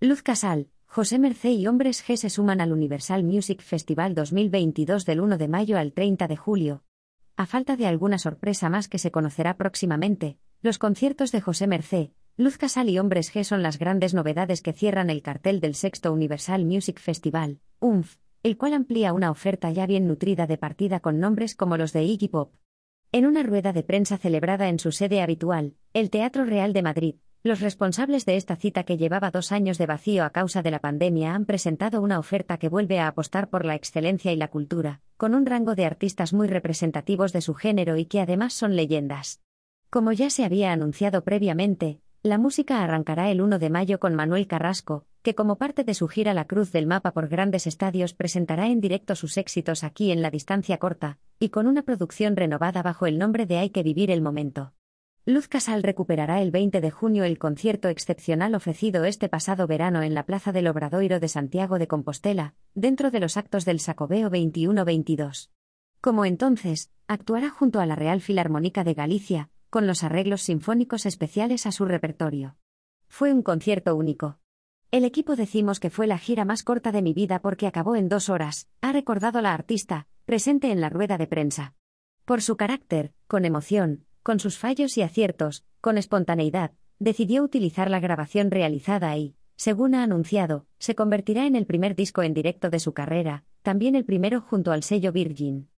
Luz Casal, José Mercé y Hombres G se suman al Universal Music Festival 2022 del 1 de mayo al 30 de julio. A falta de alguna sorpresa más que se conocerá próximamente, los conciertos de José Mercé, Luz Casal y Hombres G son las grandes novedades que cierran el cartel del sexto Universal Music Festival, UNF, el cual amplía una oferta ya bien nutrida de partida con nombres como los de Iggy Pop. En una rueda de prensa celebrada en su sede habitual, el Teatro Real de Madrid, los responsables de esta cita que llevaba dos años de vacío a causa de la pandemia han presentado una oferta que vuelve a apostar por la excelencia y la cultura, con un rango de artistas muy representativos de su género y que además son leyendas. Como ya se había anunciado previamente, la música arrancará el 1 de mayo con Manuel Carrasco, que como parte de su gira La Cruz del Mapa por grandes estadios presentará en directo sus éxitos aquí en la distancia corta, y con una producción renovada bajo el nombre de Hay que vivir el momento. Luz Casal recuperará el 20 de junio el concierto excepcional ofrecido este pasado verano en la Plaza del Obradoiro de Santiago de Compostela, dentro de los actos del Sacobeo 21-22. Como entonces, actuará junto a la Real Filarmónica de Galicia, con los arreglos sinfónicos especiales a su repertorio. Fue un concierto único. El equipo decimos que fue la gira más corta de mi vida porque acabó en dos horas, ha recordado la artista, presente en la rueda de prensa. Por su carácter, con emoción, con sus fallos y aciertos, con espontaneidad, decidió utilizar la grabación realizada y, según ha anunciado, se convertirá en el primer disco en directo de su carrera, también el primero junto al sello Virgin.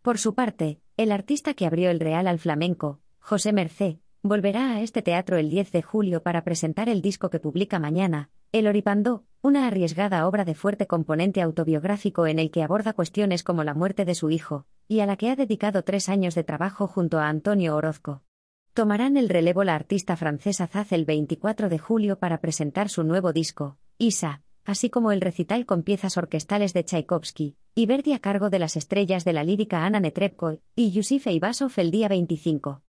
Por su parte, el artista que abrió el Real al flamenco, José Mercé, volverá a este teatro el 10 de julio para presentar el disco que publica mañana, El Oripandó, una arriesgada obra de fuerte componente autobiográfico en el que aborda cuestiones como la muerte de su hijo, y a la que ha dedicado tres años de trabajo junto a Antonio Orozco. Tomarán el relevo la artista francesa Zaz el 24 de julio para presentar su nuevo disco, Isa, así como el recital con piezas orquestales de Tchaikovsky, y Verdi a cargo de las estrellas de la lírica Ana Netrebko y Yusif Eibasov el día 25.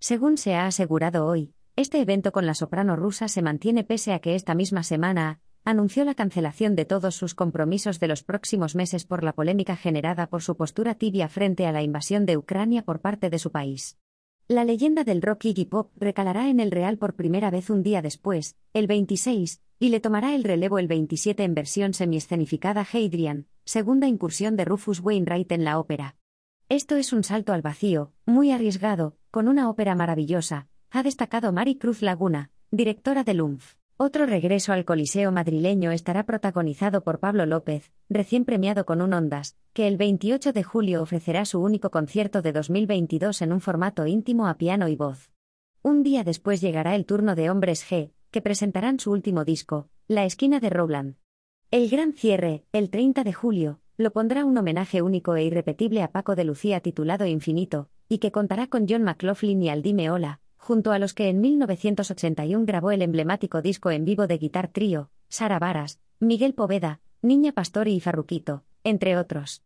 Según se ha asegurado hoy, este evento con la soprano rusa se mantiene pese a que esta misma semana anunció la cancelación de todos sus compromisos de los próximos meses por la polémica generada por su postura tibia frente a la invasión de Ucrania por parte de su país. La leyenda del rock Iggy Pop recalará en el Real por primera vez un día después, el 26, y le tomará el relevo el 27 en versión semiescenificada Hadrian, segunda incursión de Rufus Wainwright en la ópera. Esto es un salto al vacío, muy arriesgado, con una ópera maravillosa, ha destacado Mari Cruz Laguna, directora de LUMF. Otro regreso al Coliseo madrileño estará protagonizado por Pablo López, recién premiado con un Ondas, que el 28 de julio ofrecerá su único concierto de 2022 en un formato íntimo a piano y voz. Un día después llegará el turno de Hombres G, que presentarán su último disco, La esquina de Rowland. El gran cierre, el 30 de julio, lo pondrá un homenaje único e irrepetible a Paco de Lucía titulado Infinito, y que contará con John McLaughlin y Aldime Ola, junto a los que en 1981 grabó el emblemático disco en vivo de Guitar Trío, Sara Varas, Miguel Poveda, Niña Pastori y Farruquito, entre otros.